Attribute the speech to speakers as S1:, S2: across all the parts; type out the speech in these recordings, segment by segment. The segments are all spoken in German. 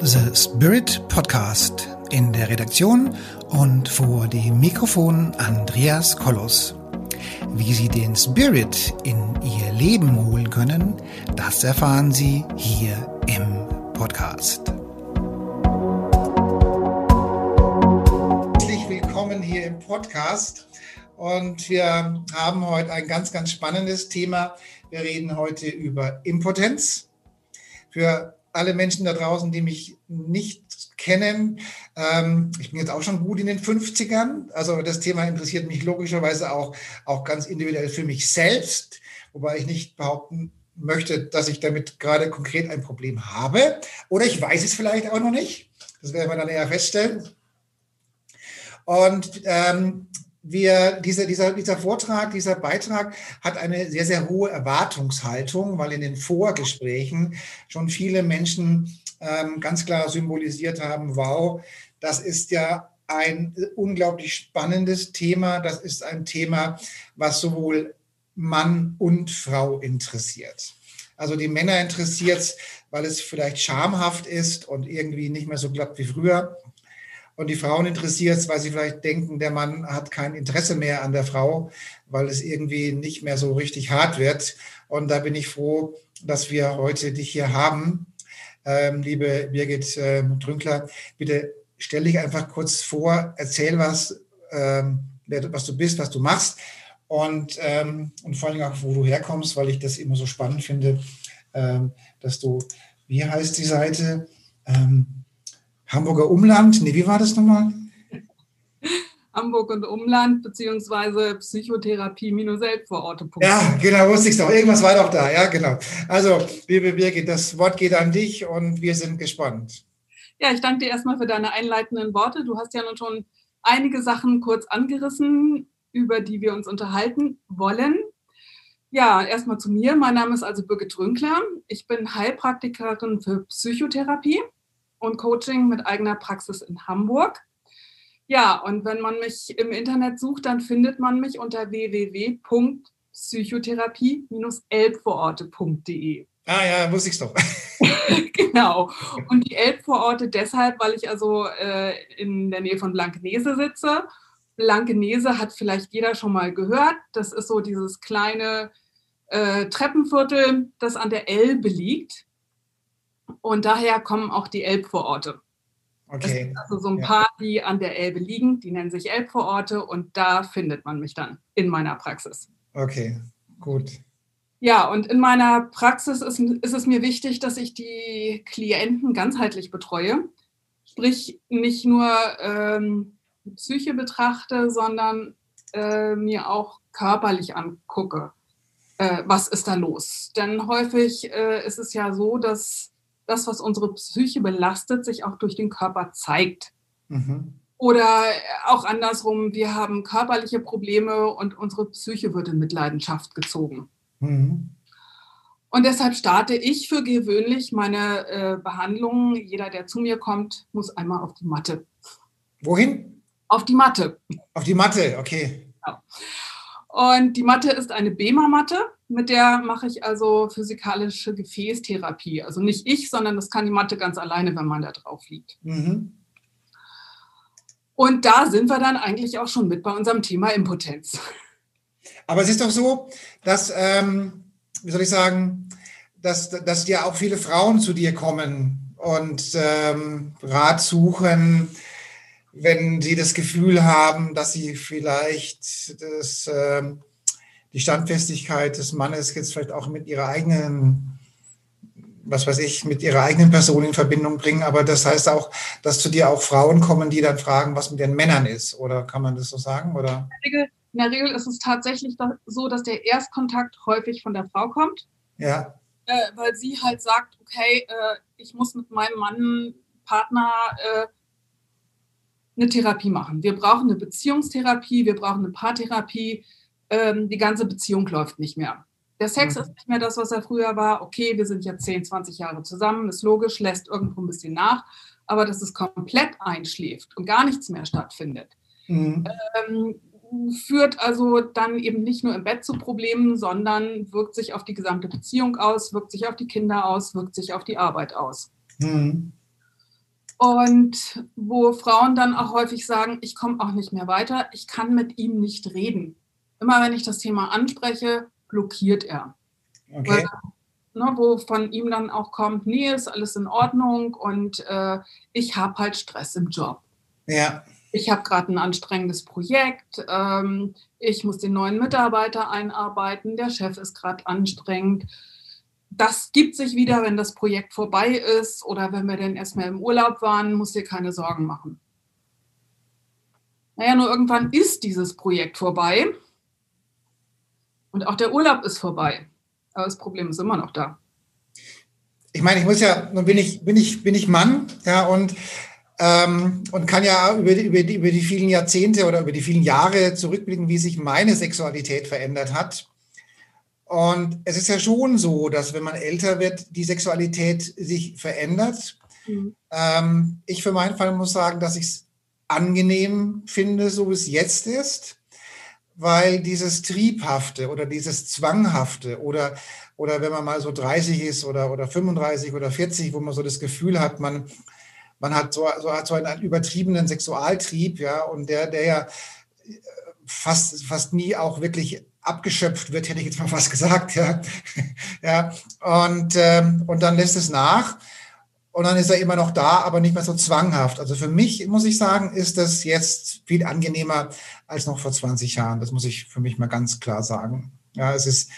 S1: The Spirit Podcast. In der Redaktion und vor dem Mikrofon Andreas Kollos. Wie Sie den Spirit in Ihr Leben holen können, das erfahren Sie hier im Podcast.
S2: Herzlich willkommen hier im Podcast. Und wir haben heute ein ganz, ganz spannendes Thema. Wir reden heute über Impotenz. Für alle Menschen da draußen, die mich nicht kennen, ähm, ich bin jetzt auch schon gut in den 50ern. Also das Thema interessiert mich logischerweise auch, auch ganz individuell für mich selbst, wobei ich nicht behaupten möchte, dass ich damit gerade konkret ein Problem habe. Oder ich weiß es vielleicht auch noch nicht. Das werden wir dann eher feststellen. Und ähm, wir, diese, dieser, dieser Vortrag, dieser Beitrag hat eine sehr, sehr hohe Erwartungshaltung, weil in den Vorgesprächen schon viele Menschen ähm, ganz klar symbolisiert haben, wow, das ist ja ein unglaublich spannendes Thema. Das ist ein Thema, was sowohl Mann und Frau interessiert. Also die Männer interessiert es, weil es vielleicht schamhaft ist und irgendwie nicht mehr so klappt wie früher. Und die Frauen interessiert es, weil sie vielleicht denken, der Mann hat kein Interesse mehr an der Frau, weil es irgendwie nicht mehr so richtig hart wird. Und da bin ich froh, dass wir heute dich hier haben. Ähm, liebe Birgit äh, Trünkler, bitte stell dich einfach kurz vor, erzähl was, ähm, was du bist, was du machst und, ähm, und vor allem auch, wo du herkommst, weil ich das immer so spannend finde, ähm, dass du, wie heißt die Seite? Ähm, Hamburger Umland, nee, wie war das nochmal?
S3: Hamburg und Umland, beziehungsweise Psychotherapie-Selbstvororte.
S2: Ja, genau, wusste ich es doch. Irgendwas war doch da, ja, genau. Also, liebe Birgit, das Wort geht an dich und wir sind gespannt.
S3: Ja, ich danke dir erstmal für deine einleitenden Worte. Du hast ja nun schon einige Sachen kurz angerissen, über die wir uns unterhalten wollen. Ja, erstmal zu mir. Mein Name ist also Birgit Rünkler. Ich bin Heilpraktikerin für Psychotherapie und Coaching mit eigener Praxis in Hamburg. Ja, und wenn man mich im Internet sucht, dann findet man mich unter www.psychotherapie-elbvororte.de.
S2: Ah ja, wusste ich doch.
S3: genau. Und die Elbvororte deshalb, weil ich also äh, in der Nähe von Blankenese sitze. Blankenese hat vielleicht jeder schon mal gehört. Das ist so dieses kleine äh, Treppenviertel, das an der Elbe liegt. Und daher kommen auch die Elbvororte. Okay. also so ein paar, die an der Elbe liegen, die nennen sich Elbvororte und da findet man mich dann in meiner Praxis.
S2: Okay, gut.
S3: Ja, und in meiner Praxis ist, ist es mir wichtig, dass ich die Klienten ganzheitlich betreue. Sprich, nicht nur ähm, Psyche betrachte, sondern äh, mir auch körperlich angucke, äh, was ist da los. Denn häufig äh, ist es ja so, dass das, was unsere Psyche belastet, sich auch durch den Körper zeigt. Mhm. Oder auch andersrum, wir haben körperliche Probleme und unsere Psyche wird in Mitleidenschaft gezogen. Mhm. Und deshalb starte ich für gewöhnlich meine äh, Behandlungen. Jeder, der zu mir kommt, muss einmal auf die Matte.
S2: Wohin?
S3: Auf die Matte.
S2: Auf die Matte, okay.
S3: Ja. Und die Matte ist eine BEMA-Matte. Mit der mache ich also physikalische Gefäßtherapie. Also nicht ich, sondern das kann die Matte ganz alleine, wenn man da drauf liegt. Mhm. Und da sind wir dann eigentlich auch schon mit bei unserem Thema Impotenz.
S2: Aber es ist doch so, dass, ähm, wie soll ich sagen, dass, dass ja auch viele Frauen zu dir kommen und ähm, Rat suchen, wenn sie das Gefühl haben, dass sie vielleicht das ähm, die Standfestigkeit des Mannes jetzt vielleicht auch mit ihrer eigenen, was weiß ich, mit ihrer eigenen Person in Verbindung bringen. Aber das heißt auch, dass zu dir auch Frauen kommen, die dann fragen, was mit den Männern ist. Oder kann man das so sagen? Oder?
S3: In der Regel ist es tatsächlich so, dass der Erstkontakt häufig von der Frau kommt.
S2: Ja.
S3: Äh, weil sie halt sagt, okay, äh, ich muss mit meinem Mann, Partner äh, eine Therapie machen. Wir brauchen eine Beziehungstherapie, wir brauchen eine Paartherapie, ähm, die ganze Beziehung läuft nicht mehr. Der Sex mhm. ist nicht mehr das, was er früher war. Okay, wir sind jetzt 10, 20 Jahre zusammen, ist logisch, lässt irgendwo ein bisschen nach, aber dass es komplett einschläft und gar nichts mehr stattfindet, mhm. ähm, führt also dann eben nicht nur im Bett zu Problemen, sondern wirkt sich auf die gesamte Beziehung aus, wirkt sich auf die Kinder aus, wirkt sich auf die Arbeit aus. Mhm. Und wo Frauen dann auch häufig sagen, ich komme auch nicht mehr weiter, ich kann mit ihm nicht reden. Immer wenn ich das Thema anspreche, blockiert er. Okay. Weil, ne, wo von ihm dann auch kommt, nee, ist alles in Ordnung und äh, ich habe halt Stress im Job.
S2: Ja.
S3: Ich habe gerade ein anstrengendes Projekt, ähm, ich muss den neuen Mitarbeiter einarbeiten, der Chef ist gerade anstrengend das gibt sich wieder, wenn das Projekt vorbei ist oder wenn wir dann erstmal im Urlaub waren, muss dir keine Sorgen machen. Naja, nur irgendwann ist dieses Projekt vorbei und auch der Urlaub ist vorbei. Aber das Problem ist immer noch da.
S2: Ich meine, ich muss ja, nun bin ich, bin ich, bin ich Mann, ja, und, ähm, und kann ja über die, über, die, über die vielen Jahrzehnte oder über die vielen Jahre zurückblicken, wie sich meine Sexualität verändert hat. Und es ist ja schon so, dass wenn man älter wird, die Sexualität sich verändert. Mhm. Ähm, ich für meinen Fall muss sagen, dass ich es angenehm finde, so wie es jetzt ist, weil dieses Triebhafte oder dieses Zwanghafte oder, oder wenn man mal so 30 ist oder, oder 35 oder 40, wo man so das Gefühl hat, man, man hat so, so, hat so einen übertriebenen Sexualtrieb, ja, und der, der ja fast, fast nie auch wirklich abgeschöpft wird, hätte ich jetzt mal was gesagt, ja. ja. Und, ähm, und dann lässt es nach. Und dann ist er immer noch da, aber nicht mehr so zwanghaft. Also für mich, muss ich sagen, ist das jetzt viel angenehmer als noch vor 20 Jahren. Das muss ich für mich mal ganz klar sagen. Ja, es ist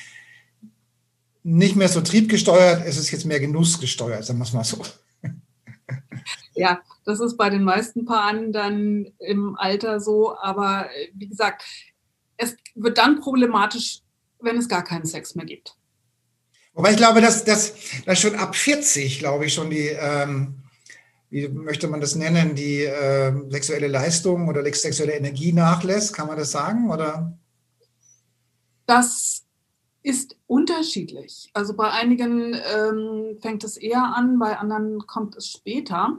S2: nicht mehr so triebgesteuert, es ist jetzt mehr genussgesteuert, sagen wir es mal so.
S3: Ja, das ist bei den meisten Paaren dann im Alter so. Aber wie gesagt, es wird dann problematisch, wenn es gar keinen Sex mehr gibt.
S2: Wobei ich glaube, dass, dass, dass schon ab 40, glaube ich, schon die, ähm, wie möchte man das nennen, die äh, sexuelle Leistung oder sexuelle Energie nachlässt. Kann man das sagen? Oder?
S3: Das ist unterschiedlich. Also bei einigen ähm, fängt es eher an, bei anderen kommt es später.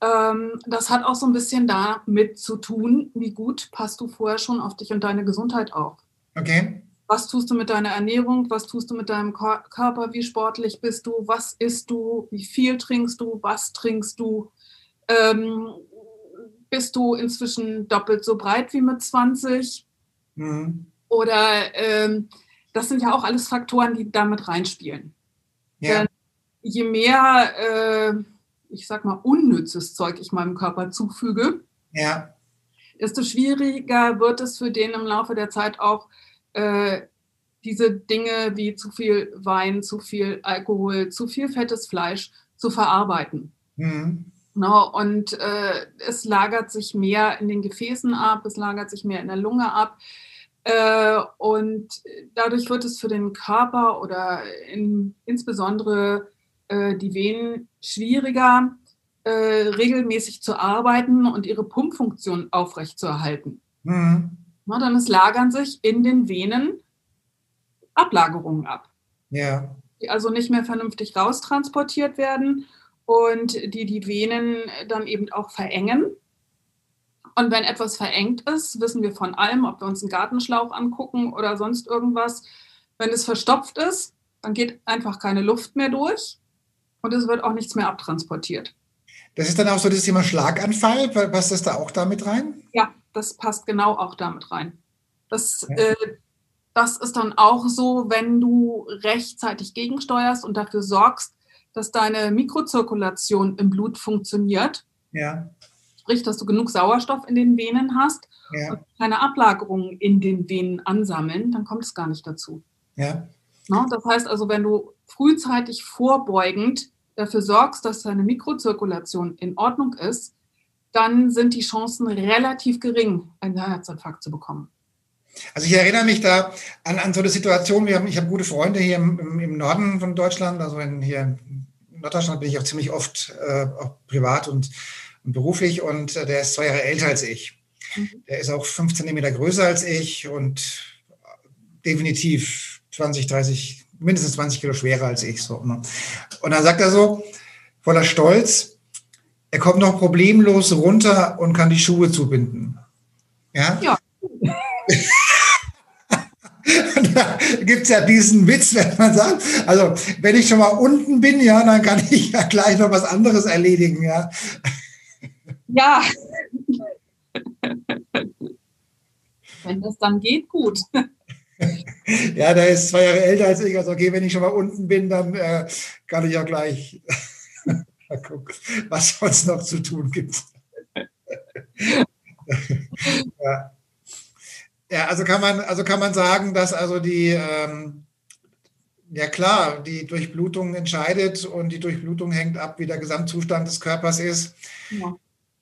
S3: Ähm, das hat auch so ein bisschen damit zu tun, wie gut passt du vorher schon auf dich und deine Gesundheit auf.
S2: Okay.
S3: Was tust du mit deiner Ernährung? Was tust du mit deinem Körper? Wie sportlich bist du? Was isst du? Wie viel trinkst du? Was trinkst du? Ähm, bist du inzwischen doppelt so breit wie mit 20? Mhm. Oder ähm, das sind ja auch alles Faktoren, die damit reinspielen. Ja. Denn je mehr äh, ich sag mal, unnützes Zeug ich meinem Körper zufüge,
S2: ja.
S3: desto schwieriger wird es für den im Laufe der Zeit auch äh, diese Dinge wie zu viel Wein, zu viel Alkohol, zu viel fettes Fleisch zu verarbeiten. Mhm. No, und äh, es lagert sich mehr in den Gefäßen ab, es lagert sich mehr in der Lunge ab. Äh, und dadurch wird es für den Körper oder in, insbesondere äh, die Venen schwieriger, äh, regelmäßig zu arbeiten und ihre Pumpfunktion aufrechtzuerhalten. Mhm. Na, dann es lagern sich in den Venen Ablagerungen ab.
S2: Ja.
S3: Die also nicht mehr vernünftig raustransportiert werden und die die Venen dann eben auch verengen. Und wenn etwas verengt ist, wissen wir von allem, ob wir uns einen Gartenschlauch angucken oder sonst irgendwas. Wenn es verstopft ist, dann geht einfach keine Luft mehr durch und es wird auch nichts mehr abtransportiert.
S2: Das ist dann auch so das Thema Schlaganfall. Passt das da auch damit rein?
S3: Ja, das passt genau auch damit rein. Das, ja. äh, das ist dann auch so, wenn du rechtzeitig gegensteuerst und dafür sorgst, dass deine Mikrozirkulation im Blut funktioniert.
S2: Ja.
S3: Sprich, dass du genug Sauerstoff in den Venen hast ja. und keine Ablagerungen in den Venen ansammeln, dann kommt es gar nicht dazu.
S2: Ja.
S3: No, das heißt also, wenn du frühzeitig vorbeugend dafür sorgst, dass deine Mikrozirkulation in Ordnung ist, dann sind die Chancen relativ gering, einen Herzinfarkt zu bekommen.
S2: Also ich erinnere mich da an, an so eine Situation, haben, ich habe gute Freunde hier im, im Norden von Deutschland, also in, hier in Norddeutschland bin ich auch ziemlich oft äh, auch privat und, und beruflich und äh, der ist zwei Jahre älter als ich. Mhm. Der ist auch fünf Zentimeter größer als ich und definitiv 20, 30 mindestens 20 Kilo schwerer als ich. So, ne? Und dann sagt er so, voller Stolz, er kommt noch problemlos runter und kann die Schuhe zubinden. Ja?
S3: Ja.
S2: Da gibt es ja diesen Witz, wenn man sagt, also wenn ich schon mal unten bin, ja, dann kann ich ja gleich noch was anderes erledigen, ja.
S3: Ja. wenn das dann geht, gut.
S2: Ja, der ist zwei Jahre älter als ich. Also, okay, wenn ich schon mal unten bin, dann äh, kann ich ja gleich mal gucken, was sonst noch zu tun gibt. ja. ja. also kann man, also kann man sagen, dass also die, ähm, ja klar, die Durchblutung entscheidet und die Durchblutung hängt ab, wie der Gesamtzustand des Körpers ist. Ja.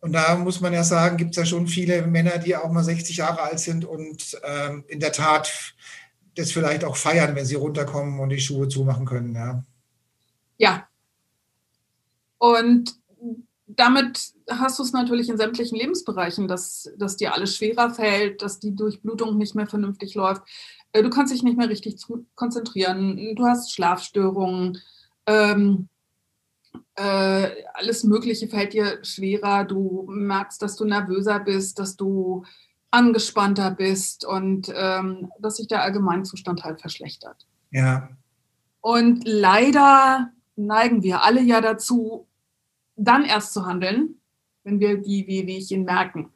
S2: Und da muss man ja sagen, gibt es ja schon viele Männer, die auch mal 60 Jahre alt sind und ähm, in der Tat das vielleicht auch feiern, wenn sie runterkommen und die Schuhe zumachen können. Ja.
S3: ja. Und damit hast du es natürlich in sämtlichen Lebensbereichen, dass, dass dir alles schwerer fällt, dass die Durchblutung nicht mehr vernünftig läuft. Äh, du kannst dich nicht mehr richtig konzentrieren. Du hast Schlafstörungen. Ähm, äh, alles Mögliche fällt dir schwerer. Du merkst, dass du nervöser bist, dass du angespannter bist und ähm, dass sich der Allgemeinzustand halt verschlechtert.
S2: Ja.
S3: Und leider neigen wir alle ja dazu, dann erst zu handeln, wenn wir die Wehwehchen merken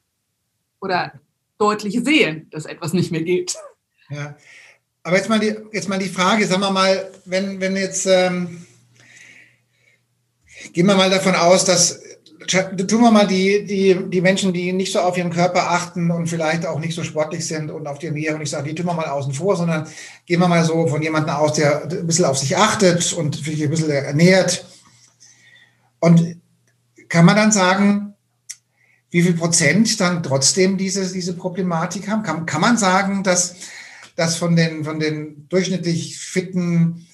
S3: oder deutlich sehen, dass etwas nicht mehr geht.
S2: Ja. Aber jetzt mal die, jetzt mal die Frage, sagen wir mal, wenn, wenn jetzt, ähm, gehen wir mal davon aus, dass tun wir mal die, die, die Menschen, die nicht so auf ihren Körper achten und vielleicht auch nicht so sportlich sind und auf die Ernährung, ich sage, die tun wir mal außen vor, sondern gehen wir mal so von jemandem aus, der ein bisschen auf sich achtet und sich ein bisschen ernährt. Und kann man dann sagen, wie viel Prozent dann trotzdem diese, diese Problematik haben? Kann, kann man sagen, dass, dass von, den, von den durchschnittlich fitten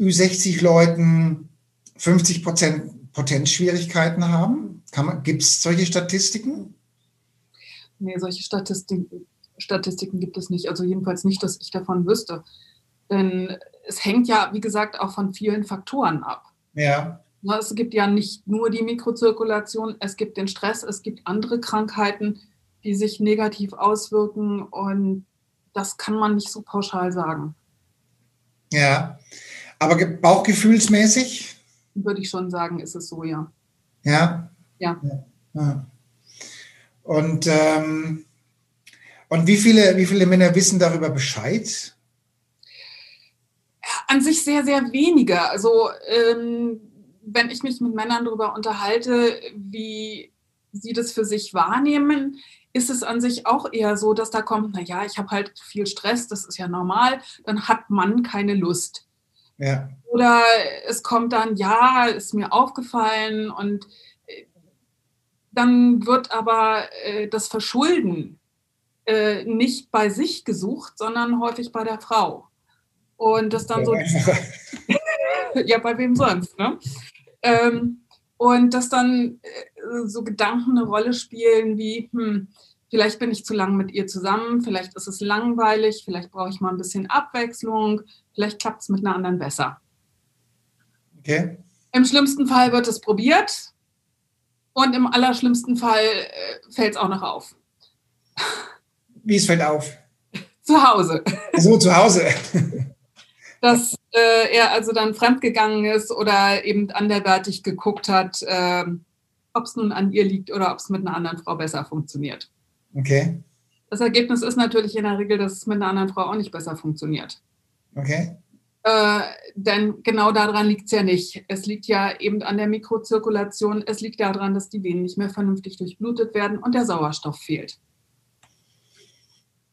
S2: Ü60-Leuten 50 Prozent Potenzschwierigkeiten haben? Gibt es solche Statistiken?
S3: Nee, solche Statistiken, Statistiken gibt es nicht. Also jedenfalls nicht, dass ich davon wüsste. Denn es hängt ja, wie gesagt, auch von vielen Faktoren ab.
S2: Ja.
S3: Es gibt ja nicht nur die Mikrozirkulation, es gibt den Stress, es gibt andere Krankheiten, die sich negativ auswirken und das kann man nicht so pauschal sagen.
S2: Ja, aber bauchgefühlsmäßig?
S3: Würde ich schon sagen, ist es so, ja.
S2: Ja?
S3: Ja.
S2: ja. Und, ähm, und wie, viele, wie viele Männer wissen darüber Bescheid?
S3: An sich sehr, sehr wenige. Also ähm, wenn ich mich mit Männern darüber unterhalte, wie sie das für sich wahrnehmen, ist es an sich auch eher so, dass da kommt, naja, ich habe halt viel Stress, das ist ja normal, dann hat man keine Lust.
S2: Ja.
S3: Oder es kommt dann, ja, ist mir aufgefallen und äh, dann wird aber äh, das Verschulden äh, nicht bei sich gesucht, sondern häufig bei der Frau. Und das dann so, ja, bei wem sonst, ne? Ähm, und dass dann äh, so Gedanken eine Rolle spielen wie, hm, vielleicht bin ich zu lang mit ihr zusammen, vielleicht ist es langweilig, vielleicht brauche ich mal ein bisschen Abwechslung, vielleicht klappt es mit einer anderen besser.
S2: Okay.
S3: Im schlimmsten Fall wird es probiert und im allerschlimmsten Fall äh, fällt es auch noch auf.
S2: Wie es fällt auf?
S3: Zu Hause.
S2: So, zu Hause.
S3: Dass äh, er also dann fremdgegangen ist oder eben anderweitig geguckt hat, äh, ob es nun an ihr liegt oder ob es mit einer anderen Frau besser funktioniert.
S2: Okay.
S3: Das Ergebnis ist natürlich in der Regel, dass es mit einer anderen Frau auch nicht besser funktioniert.
S2: Okay.
S3: Äh, denn genau daran liegt es ja nicht. Es liegt ja eben an der Mikrozirkulation. Es liegt daran, dass die Venen nicht mehr vernünftig durchblutet werden und der Sauerstoff fehlt.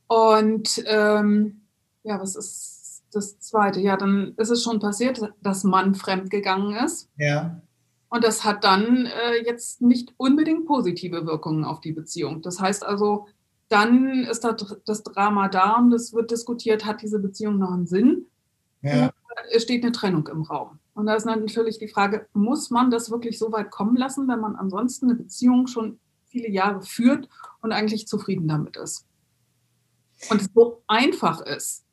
S3: Und ähm, ja, was ist das Zweite? Ja, dann ist es schon passiert, dass Mann fremdgegangen ist.
S2: Ja.
S3: Und das hat dann äh, jetzt nicht unbedingt positive Wirkungen auf die Beziehung. Das heißt also, dann ist da das Drama da und es wird diskutiert, hat diese Beziehung noch einen Sinn?
S2: Ja.
S3: Es steht eine Trennung im Raum. Und da ist natürlich die Frage, muss man das wirklich so weit kommen lassen, wenn man ansonsten eine Beziehung schon viele Jahre führt und eigentlich zufrieden damit ist? Und es so einfach ist,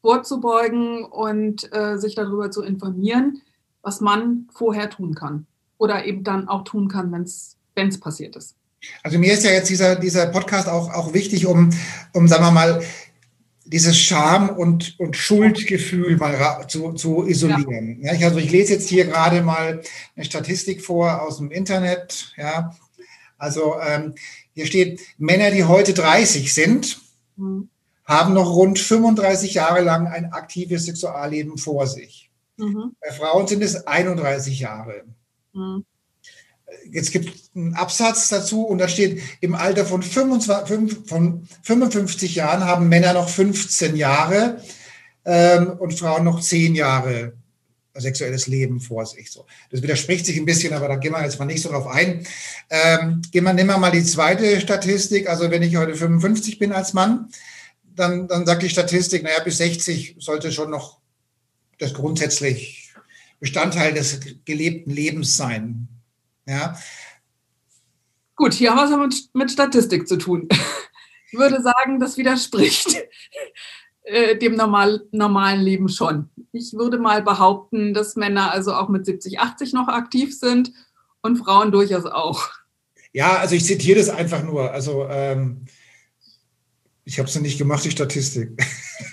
S3: vorzubeugen und äh, sich darüber zu informieren, was man vorher tun kann. Oder eben dann auch tun kann, wenn es passiert ist.
S2: Also mir ist ja jetzt dieser, dieser Podcast auch, auch wichtig, um, um, sagen wir mal, dieses Scham- und, und Schuldgefühl mal zu, zu isolieren. Ja. Ja, also ich lese jetzt hier gerade mal eine Statistik vor aus dem Internet. Ja. Also ähm, hier steht, Männer, die heute 30 sind, mhm. haben noch rund 35 Jahre lang ein aktives Sexualleben vor sich. Mhm. Bei Frauen sind es 31 Jahre. Jetzt gibt es einen Absatz dazu und da steht, im Alter von, 25, von 55 Jahren haben Männer noch 15 Jahre ähm, und Frauen noch 10 Jahre sexuelles Leben vor sich. So. Das widerspricht sich ein bisschen, aber da gehen wir jetzt mal nicht so drauf ein. Ähm, gehen wir, nehmen wir mal die zweite Statistik. Also wenn ich heute 55 bin als Mann, dann, dann sagt die Statistik, naja, bis 60 sollte schon noch das grundsätzlich Bestandteil des gelebten Lebens sein. Ja.
S3: Gut, hier haben wir es aber mit, mit Statistik zu tun. Ich würde sagen, das widerspricht äh, dem normal, normalen Leben schon. Ich würde mal behaupten, dass Männer also auch mit 70, 80 noch aktiv sind und Frauen durchaus auch.
S2: Ja, also ich zitiere das einfach nur. Also ähm, ich habe es nicht gemacht, die Statistik.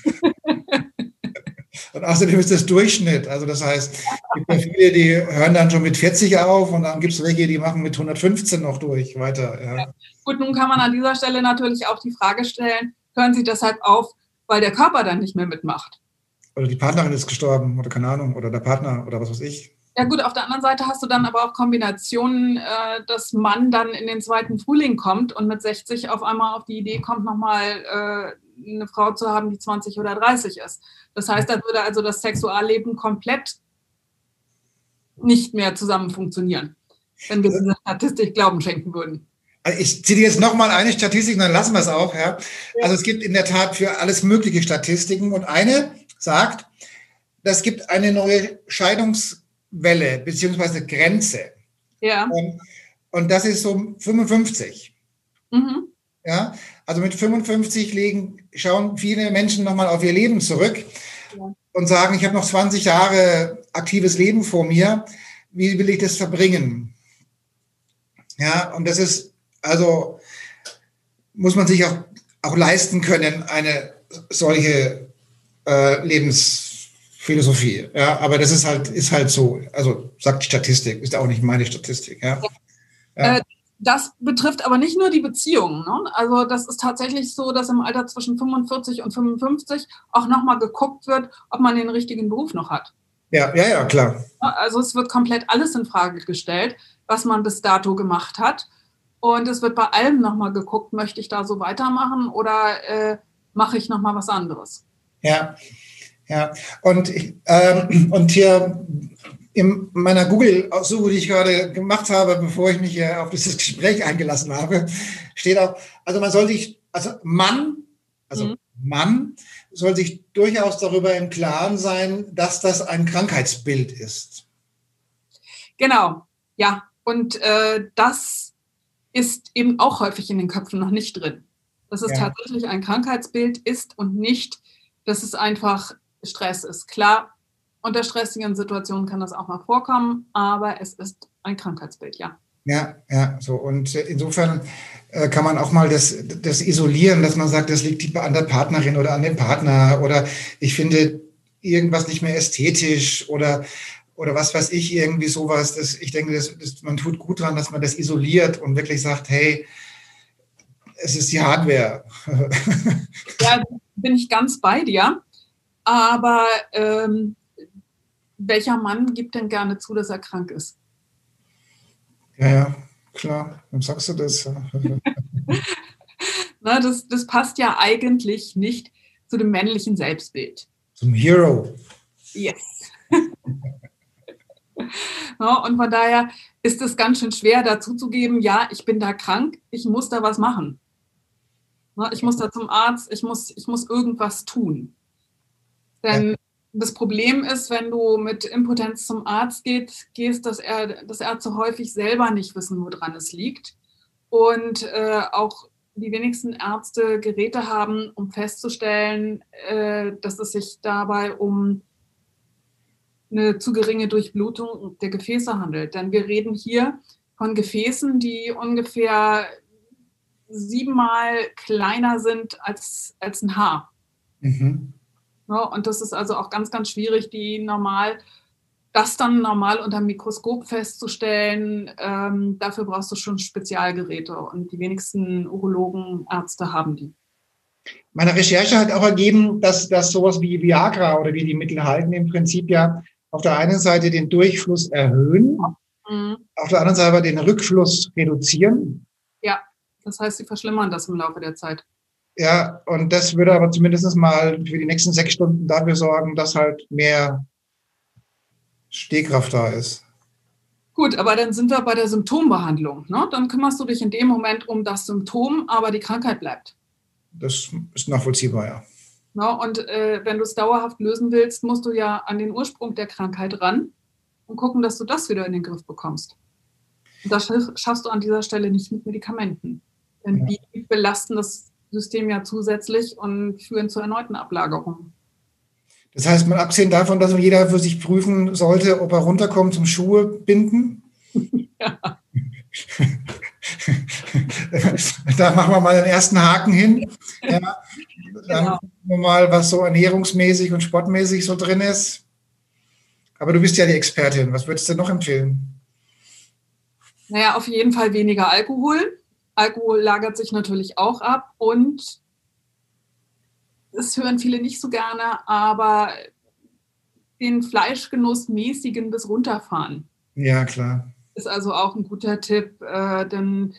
S2: Und außerdem ist das Durchschnitt. Also das heißt, es gibt ja viele, die hören dann schon mit 40 auf und dann gibt es welche, die machen mit 115 noch durch weiter. Ja.
S3: Gut, nun kann man an dieser Stelle natürlich auch die Frage stellen, hören Sie deshalb auf, weil der Körper dann nicht mehr mitmacht?
S2: Oder die Partnerin ist gestorben oder keine Ahnung, oder der Partner oder was weiß ich.
S3: Ja gut, auf der anderen Seite hast du dann aber auch Kombinationen, äh, dass Mann dann in den zweiten Frühling kommt und mit 60 auf einmal auf die Idee kommt, nochmal äh, eine Frau zu haben, die 20 oder 30 ist. Das heißt, da würde also das Sexualleben komplett nicht mehr zusammen funktionieren, wenn wir dieser Statistik Glauben schenken würden.
S2: Also ich ziehe jetzt nochmal eine Statistik, dann lassen wir es auch. Ja. Also es gibt in der Tat für alles mögliche Statistiken und eine sagt, es gibt eine neue Scheidungswelle beziehungsweise Grenze.
S3: Ja.
S2: Und, und das ist so 55. Mhm. Ja, also mit 55 legen, schauen viele Menschen nochmal auf ihr Leben zurück ja. und sagen, ich habe noch 20 Jahre aktives Leben vor mir. Wie will ich das verbringen? Ja, und das ist, also muss man sich auch, auch leisten können, eine solche äh, Lebensphilosophie. Ja, aber das ist halt, ist halt so. Also sagt die Statistik, ist auch nicht meine Statistik. Ja.
S3: ja. Äh, das betrifft aber nicht nur die Beziehungen. Ne? Also das ist tatsächlich so, dass im Alter zwischen 45 und 55 auch nochmal geguckt wird, ob man den richtigen Beruf noch hat.
S2: Ja, ja, ja, klar.
S3: Also es wird komplett alles in Frage gestellt, was man bis dato gemacht hat. Und es wird bei allem nochmal geguckt, möchte ich da so weitermachen oder äh, mache ich nochmal was anderes?
S2: Ja, ja. Und, ähm, und hier in meiner Google-Suche, die ich gerade gemacht habe, bevor ich mich hier auf dieses Gespräch eingelassen habe, steht auch, also man soll sich, also Mann, also mhm. Mann soll sich durchaus darüber im Klaren sein, dass das ein Krankheitsbild ist.
S3: Genau, ja. Und äh, das ist eben auch häufig in den Köpfen noch nicht drin. Dass es ja. tatsächlich ein Krankheitsbild ist und nicht, dass es einfach Stress ist. Klar, unter stressigen Situationen kann das auch mal vorkommen, aber es ist ein Krankheitsbild, ja.
S2: Ja, ja, so. Und äh, insofern äh, kann man auch mal das, das isolieren, dass man sagt, das liegt an der Partnerin oder an dem Partner oder ich finde irgendwas nicht mehr ästhetisch oder, oder was weiß ich, irgendwie sowas. Das, ich denke, das, das, man tut gut dran, dass man das isoliert und wirklich sagt, hey, es ist die Hardware.
S3: ja, bin ich ganz bei dir. Aber ähm, welcher Mann gibt denn gerne zu, dass er krank ist?
S2: Ja, ja, klar. Warum sagst du das?
S3: Na, das, das passt ja eigentlich nicht zu dem männlichen Selbstbild.
S2: Zum Hero.
S3: Yes. ja, und von daher ist es ganz schön schwer, dazu zu geben, ja, ich bin da krank, ich muss da was machen. ich muss da zum Arzt, ich muss, ich muss irgendwas tun. Denn das Problem ist, wenn du mit Impotenz zum Arzt geht, gehst, dass, er, dass Ärzte häufig selber nicht wissen, woran es liegt. Und äh, auch die wenigsten Ärzte Geräte haben, um festzustellen, äh, dass es sich dabei um eine zu geringe Durchblutung der Gefäße handelt. Denn wir reden hier von Gefäßen, die ungefähr siebenmal kleiner sind als, als ein Haar. Mhm. Ja, und das ist also auch ganz, ganz schwierig, die normal, das dann normal unter dem Mikroskop festzustellen. Ähm, dafür brauchst du schon Spezialgeräte und die wenigsten Urologen, Ärzte haben die.
S2: Meine Recherche hat auch ergeben, dass, dass sowas wie Viagra oder wie die Mittel halten, im Prinzip ja auf der einen Seite den Durchfluss erhöhen, mhm. auf der anderen Seite den Rückfluss reduzieren.
S3: Ja, das heißt, sie verschlimmern das im Laufe der Zeit.
S2: Ja, und das würde aber zumindest mal für die nächsten sechs Stunden dafür sorgen, dass halt mehr Stehkraft da ist.
S3: Gut, aber dann sind wir bei der Symptombehandlung. Ne? Dann kümmerst du dich in dem Moment um das Symptom, aber die Krankheit bleibt.
S2: Das ist nachvollziehbar, ja.
S3: Na, und äh, wenn du es dauerhaft lösen willst, musst du ja an den Ursprung der Krankheit ran und gucken, dass du das wieder in den Griff bekommst. Und das schaffst du an dieser Stelle nicht mit Medikamenten. Denn ja. die belasten das System ja zusätzlich und führen zu erneuten Ablagerungen.
S2: Das heißt, mal abgesehen davon, dass jeder für sich prüfen sollte, ob er runterkommt zum Schuhe binden. ja. da machen wir mal den ersten Haken hin. Ja, dann genau. gucken wir mal, was so ernährungsmäßig und sportmäßig so drin ist. Aber du bist ja die Expertin. Was würdest du noch empfehlen?
S3: Naja, auf jeden Fall weniger Alkohol. Alkohol lagert sich natürlich auch ab und das hören viele nicht so gerne, aber den Fleischgenuss mäßigen bis runterfahren.
S2: Ja, klar.
S3: Ist also auch ein guter Tipp, äh, denn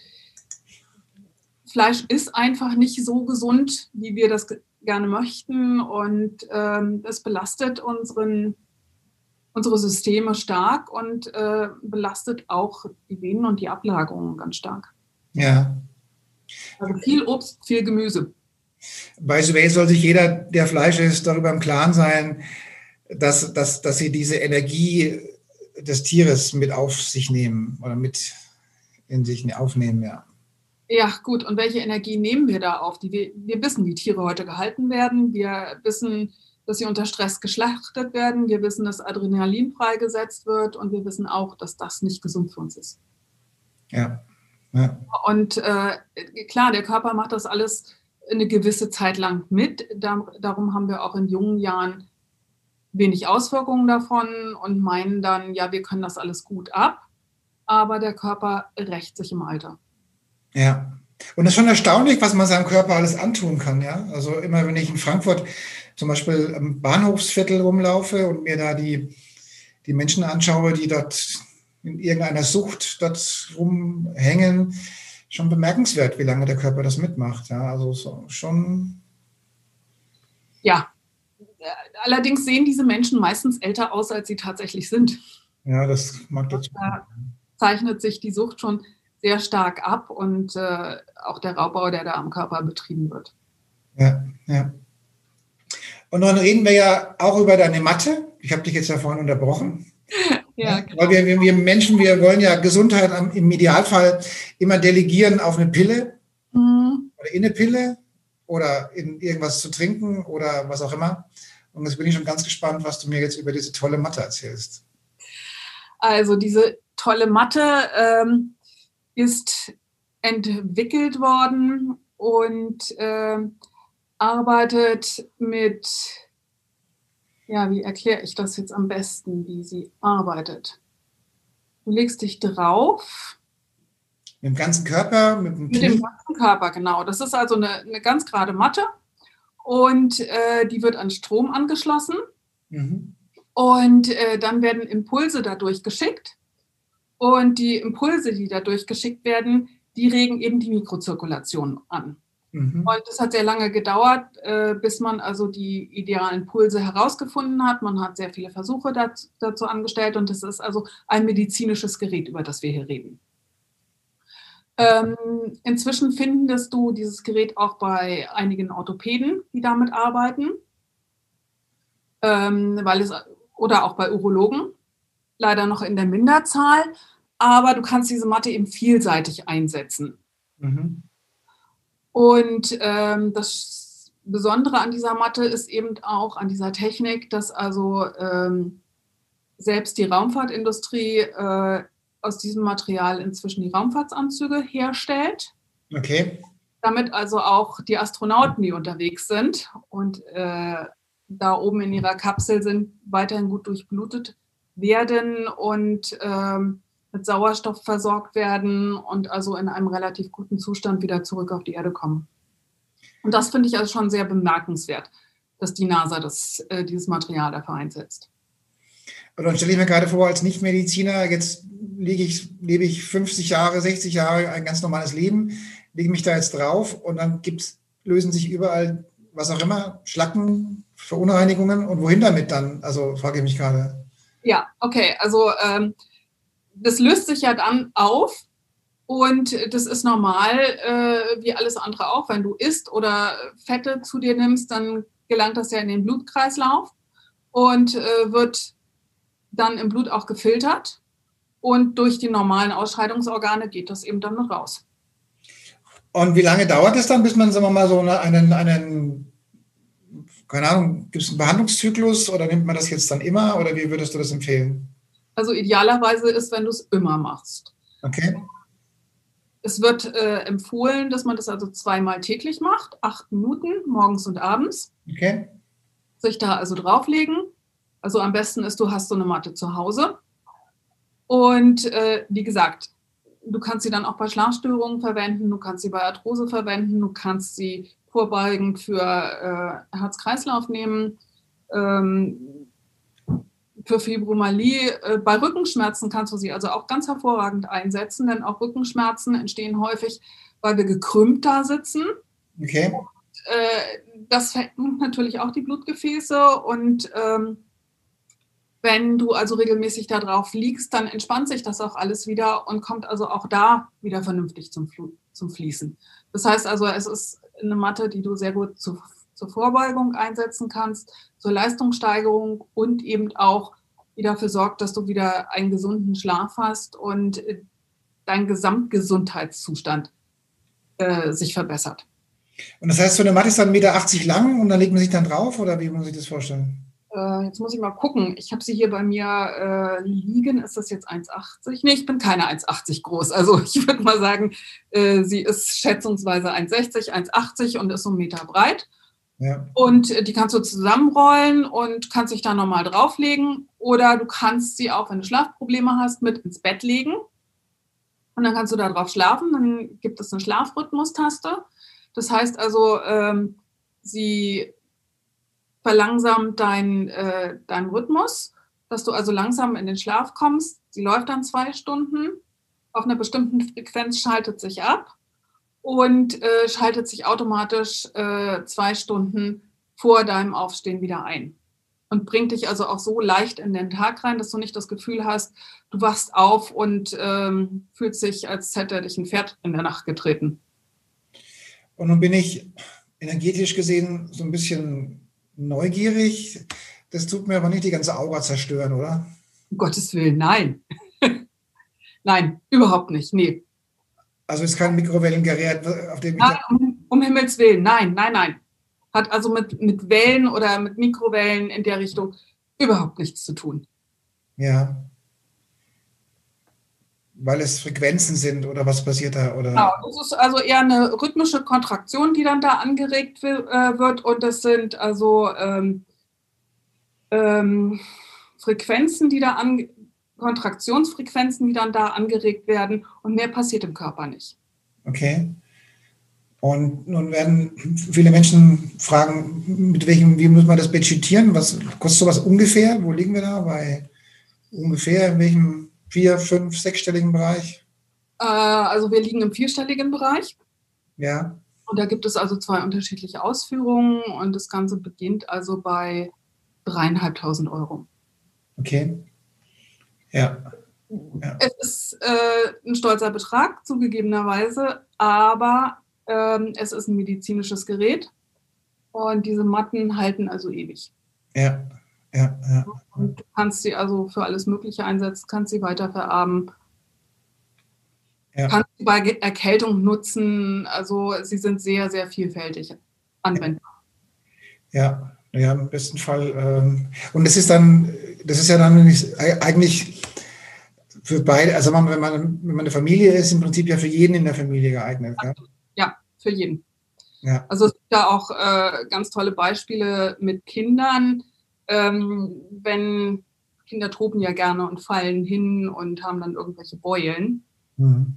S3: Fleisch ist einfach nicht so gesund, wie wir das gerne möchten und ähm, es belastet unseren, unsere Systeme stark und äh, belastet auch die Venen und die Ablagerungen ganz stark.
S2: Ja.
S3: Also viel Obst, viel Gemüse.
S2: The way, soll sich jeder, der Fleisch isst, darüber im Klaren sein, dass, dass, dass sie diese Energie des Tieres mit auf sich nehmen oder mit in sich aufnehmen, ja.
S3: Ja, gut. Und welche Energie nehmen wir da auf? Die wir, wir wissen, wie Tiere heute gehalten werden. Wir wissen, dass sie unter Stress geschlachtet werden. Wir wissen, dass Adrenalin freigesetzt wird. Und wir wissen auch, dass das nicht gesund für uns ist.
S2: Ja.
S3: Ja. Und äh, klar, der Körper macht das alles eine gewisse Zeit lang mit. Da, darum haben wir auch in jungen Jahren wenig Auswirkungen davon und meinen dann, ja, wir können das alles gut ab. Aber der Körper rächt sich im Alter.
S2: Ja. Und das ist schon erstaunlich, was man seinem Körper alles antun kann, ja. Also immer, wenn ich in Frankfurt zum Beispiel im Bahnhofsviertel rumlaufe und mir da die, die Menschen anschaue, die dort in irgendeiner Sucht dort rumhängen, schon bemerkenswert, wie lange der Körper das mitmacht. Ja, also so, schon.
S3: Ja, allerdings sehen diese Menschen meistens älter aus, als sie tatsächlich sind.
S2: Ja, das mag dazu. Da
S3: zeichnet sich die Sucht schon sehr stark ab und äh, auch der Raubbau, der da am Körper betrieben wird.
S2: Ja, ja. Und dann reden wir ja auch über deine Matte. Ich habe dich jetzt ja vorhin unterbrochen. Ja, genau. Weil wir, wir Menschen, wir wollen ja Gesundheit im Idealfall immer delegieren auf eine Pille mhm. oder in eine Pille oder in irgendwas zu trinken oder was auch immer. Und jetzt bin ich schon ganz gespannt, was du mir jetzt über diese tolle Matte erzählst.
S3: Also diese tolle Matte ähm, ist entwickelt worden und äh, arbeitet mit ja, wie erkläre ich das jetzt am besten, wie sie arbeitet? Du legst dich drauf.
S2: Mit dem ganzen Körper?
S3: Mit dem, mit dem ganzen Körper, genau. Das ist also eine, eine ganz gerade Matte und äh, die wird an Strom angeschlossen. Mhm. Und äh, dann werden Impulse dadurch geschickt. Und die Impulse, die dadurch geschickt werden, die regen eben die Mikrozirkulation an. Mhm. Und das hat sehr lange gedauert, äh, bis man also die idealen Pulse herausgefunden hat. Man hat sehr viele Versuche dazu, angestellt und es ist also ein medizinisches Gerät, über das wir hier reden. Ähm, inzwischen findest du dieses Gerät auch bei einigen Orthopäden, die damit arbeiten, ähm, weil es, oder auch bei Urologen, leider noch in der Minderzahl, aber du kannst diese Matte eben vielseitig einsetzen. Mhm. Und ähm, das Besondere an dieser Matte ist eben auch an dieser Technik, dass also ähm, selbst die Raumfahrtindustrie äh, aus diesem Material inzwischen die Raumfahrtsanzüge herstellt.
S2: Okay.
S3: damit also auch die Astronauten, die unterwegs sind und äh, da oben in ihrer Kapsel sind, weiterhin gut durchblutet werden und ähm, mit Sauerstoff versorgt werden und also in einem relativ guten Zustand wieder zurück auf die Erde kommen. Und das finde ich also schon sehr bemerkenswert, dass die NASA das, äh, dieses Material dafür einsetzt.
S2: Und dann stelle ich mir gerade vor, als Nichtmediziner, jetzt ich, lebe ich 50 Jahre, 60 Jahre ein ganz normales Leben, lege mich da jetzt drauf und dann gibt's, lösen sich überall, was auch immer, Schlacken, Verunreinigungen und wohin damit dann? Also frage ich mich gerade.
S3: Ja, okay, also ähm, das löst sich ja dann auf und das ist normal, äh, wie alles andere auch. Wenn du isst oder Fette zu dir nimmst, dann gelangt das ja in den Blutkreislauf und äh, wird dann im Blut auch gefiltert. Und durch die normalen Ausscheidungsorgane geht das eben dann noch raus.
S2: Und wie lange dauert es dann, bis man, sagen wir mal, so einen, einen keine Ahnung, gibt es einen Behandlungszyklus oder nimmt man das jetzt dann immer oder wie würdest du das empfehlen?
S3: Also idealerweise ist, wenn du es immer machst.
S2: Okay.
S3: Es wird äh, empfohlen, dass man das also zweimal täglich macht, acht Minuten, morgens und abends.
S2: Okay.
S3: Sich da also drauflegen. Also am besten ist, du hast so eine Matte zu Hause. Und äh, wie gesagt, du kannst sie dann auch bei Schlafstörungen verwenden, du kannst sie bei Arthrose verwenden, du kannst sie vorbeugend für äh, Herz-Kreislauf nehmen. Ähm, für Fibromalie, äh, bei Rückenschmerzen kannst du sie also auch ganz hervorragend einsetzen, denn auch Rückenschmerzen entstehen häufig, weil wir gekrümmt da sitzen.
S2: Okay.
S3: Und, äh, das verengt natürlich auch die Blutgefäße und ähm, wenn du also regelmäßig da drauf liegst, dann entspannt sich das auch alles wieder und kommt also auch da wieder vernünftig zum, zum Fließen. Das heißt also, es ist eine Matte, die du sehr gut zu, zur Vorbeugung einsetzen kannst, zur Leistungssteigerung und eben auch, die dafür sorgt, dass du wieder einen gesunden Schlaf hast und äh, dein Gesamtgesundheitszustand äh, sich verbessert.
S2: Und das heißt, so eine Matte ist dann 1,80 Meter lang und dann legt man sich dann drauf oder wie muss ich das vorstellen?
S3: Äh, jetzt muss ich mal gucken. Ich habe sie hier bei mir äh, liegen. Ist das jetzt 1,80? Nee, ich bin keine 1,80 groß. Also ich würde mal sagen, äh, sie ist schätzungsweise 1,60, 1,80 und ist so einen Meter breit. Und äh, die kannst du zusammenrollen und kannst dich da nochmal drauflegen. Oder du kannst sie auch, wenn du Schlafprobleme hast, mit ins Bett legen. Und dann kannst du da drauf schlafen. Dann gibt es eine Schlafrhythmus-Taste. Das heißt also, ähm, sie verlangsamt dein, äh, deinen Rhythmus, dass du also langsam in den Schlaf kommst. Sie läuft dann zwei Stunden. Auf einer bestimmten Frequenz schaltet sich ab und äh, schaltet sich automatisch äh, zwei Stunden vor deinem Aufstehen wieder ein. Und bringt dich also auch so leicht in den Tag rein, dass du nicht das Gefühl hast, du wachst auf und ähm, fühlst dich, als hätte dich ein Pferd in der Nacht getreten.
S2: Und nun bin ich energetisch gesehen so ein bisschen neugierig. Das tut mir aber nicht die ganze Aura zerstören, oder?
S3: Um Gottes Willen, nein. nein, überhaupt nicht. Nee.
S2: Also ist kein Mikrowellengerät, auf dem
S3: nein, um, um, Himmels Willen, nein, nein, nein. Hat also mit, mit Wellen oder mit Mikrowellen in der Richtung überhaupt nichts zu tun.
S2: Ja. Weil es Frequenzen sind oder was passiert da? Oder?
S3: Genau, das ist also eher eine rhythmische Kontraktion, die dann da angeregt äh, wird. Und das sind also ähm, ähm, Frequenzen, die da an, Kontraktionsfrequenzen, die dann da angeregt werden. Und mehr passiert im Körper nicht.
S2: Okay. Und nun werden viele Menschen fragen, mit welchem, wie muss man das budgetieren? Was kostet sowas ungefähr? Wo liegen wir da? Bei ungefähr in welchem vier, fünf, sechsstelligen Bereich?
S3: Äh, also wir liegen im vierstelligen Bereich.
S2: Ja.
S3: Und da gibt es also zwei unterschiedliche Ausführungen und das Ganze beginnt also bei dreieinhalbtausend Euro.
S2: Okay. Ja. ja.
S3: Es ist äh, ein stolzer Betrag, zugegebenerweise, aber ähm, es ist ein medizinisches Gerät und diese Matten halten also ewig.
S2: Ja. Ja, ja.
S3: Und du kannst sie also für alles Mögliche einsetzen, kannst sie weiterverarben, ja. kannst sie bei Erkältung nutzen. Also sie sind sehr, sehr vielfältig anwendbar.
S2: Ja, ja, im besten Fall. Ähm, und das ist dann, das ist ja dann eigentlich für beide, also wenn man, wenn man eine Familie ist, im Prinzip ja für jeden in der Familie geeignet.
S3: Ja, ja für jeden. Ja. Also es gibt da auch äh, ganz tolle Beispiele mit Kindern. Ähm, wenn Kinder toben ja gerne und fallen hin und haben dann irgendwelche Beulen. Mhm.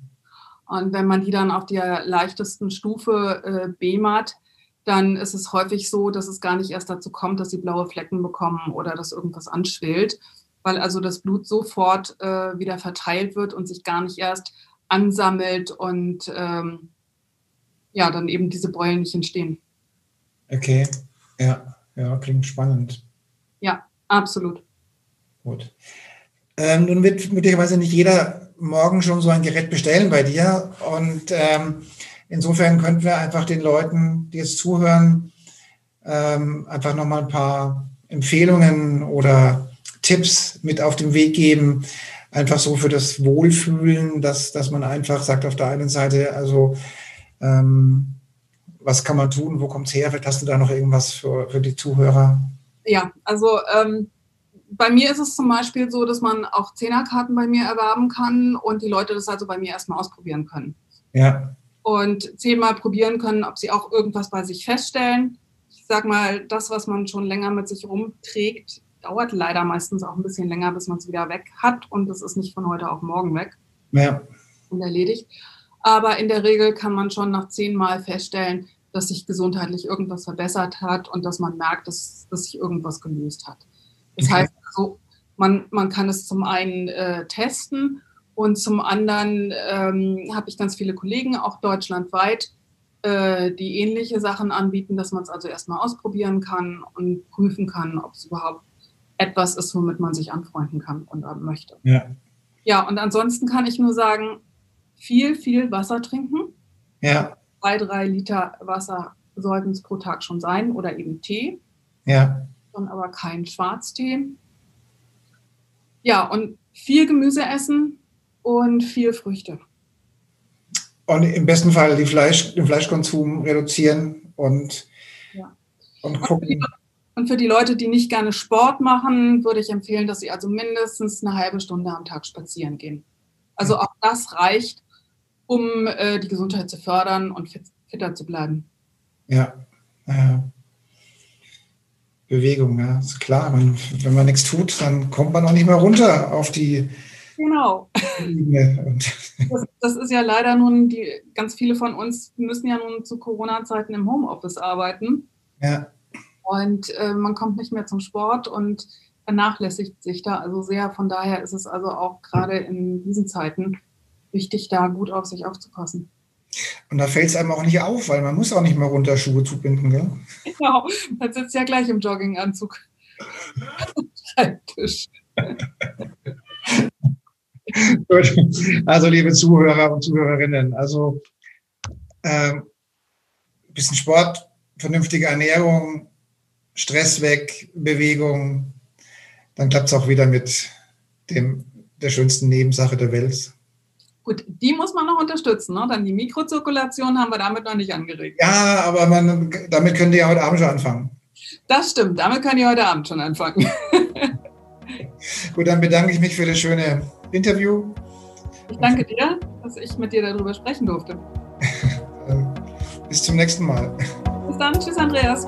S3: Und wenn man die dann auf der leichtesten Stufe äh, bemert, dann ist es häufig so, dass es gar nicht erst dazu kommt, dass sie blaue Flecken bekommen oder dass irgendwas anschwillt, weil also das Blut sofort äh, wieder verteilt wird und sich gar nicht erst ansammelt und ähm, ja, dann eben diese Beulen nicht entstehen.
S2: Okay, ja, ja, klingt spannend.
S3: Ja, absolut.
S2: Gut. Ähm, nun wird möglicherweise nicht jeder morgen schon so ein Gerät bestellen bei dir. Und ähm, insofern könnten wir einfach den Leuten, die jetzt zuhören, ähm, einfach nochmal ein paar Empfehlungen oder Tipps mit auf den Weg geben. Einfach so für das Wohlfühlen, dass, dass man einfach sagt, auf der einen Seite, also ähm, was kann man tun, wo kommt es her? Vielleicht hast du da noch irgendwas für, für die Zuhörer.
S3: Ja, also ähm, bei mir ist es zum Beispiel so, dass man auch Zehnerkarten bei mir erwerben kann und die Leute das also bei mir erstmal ausprobieren können.
S2: Ja.
S3: Und zehnmal probieren können, ob sie auch irgendwas bei sich feststellen. Ich sag mal, das, was man schon länger mit sich rumträgt, dauert leider meistens auch ein bisschen länger, bis man es wieder weg hat und das ist nicht von heute auf morgen weg.
S2: Ja.
S3: Und erledigt. Aber in der Regel kann man schon nach zehnmal feststellen, dass sich gesundheitlich irgendwas verbessert hat und dass man merkt, dass, dass sich irgendwas gelöst hat. Das okay. heißt also, man, man kann es zum einen äh, testen und zum anderen ähm, habe ich ganz viele Kollegen, auch deutschlandweit, äh, die ähnliche Sachen anbieten, dass man es also erstmal ausprobieren kann und prüfen kann, ob es überhaupt etwas ist, womit man sich anfreunden kann und möchte.
S2: Ja.
S3: ja, und ansonsten kann ich nur sagen, viel, viel Wasser trinken.
S2: Ja.
S3: Zwei, drei Liter Wasser sollten es pro Tag schon sein oder eben Tee.
S2: Ja.
S3: Dann aber kein Schwarztee. Ja, und viel Gemüse essen und viel Früchte.
S2: Und im besten Fall die Fleisch, den Fleischkonsum reduzieren und,
S3: ja. und gucken. Und für, die, Leute, die nicht gerne Sport machen, würde ich empfehlen, dass sie also mindestens eine halbe Stunde am Tag spazieren gehen. Also auch das reicht, um äh, die Gesundheit zu fördern und fit, fitter zu bleiben.
S2: Ja, äh, Bewegung, ja, ist klar. Man, wenn man nichts tut, dann kommt man auch nicht mehr runter auf die.
S3: Genau. Das, das, ist ja leider nun, die, ganz viele von uns müssen ja nun zu Corona-Zeiten im Homeoffice arbeiten.
S2: Ja.
S3: Und äh, man kommt nicht mehr zum Sport und vernachlässigt sich da also sehr. Von daher ist es also auch gerade in diesen Zeiten wichtig, da gut auf sich aufzupassen.
S2: Und da fällt es einem auch nicht auf, weil man muss auch nicht mehr runter Schuhe zubinden, gell?
S3: Genau, man sitzt ja gleich im Jogginganzug.
S2: Gut. Also, liebe Zuhörer und Zuhörerinnen, also äh, bisschen Sport, vernünftige Ernährung, Stress weg, Bewegung, dann klappt es auch wieder mit dem, der schönsten Nebensache der Welt,
S3: Gut, die muss man noch unterstützen. Ne? Dann die Mikrozirkulation haben wir damit noch nicht angeregt.
S2: Ja, aber man, damit könnt ihr ja heute Abend schon anfangen.
S3: Das stimmt, damit könnt ihr heute Abend schon anfangen.
S2: Gut, dann bedanke ich mich für das schöne Interview.
S3: Ich danke dir, dass ich mit dir darüber sprechen durfte.
S2: Bis zum nächsten Mal.
S3: Bis dann. Tschüss, Andreas.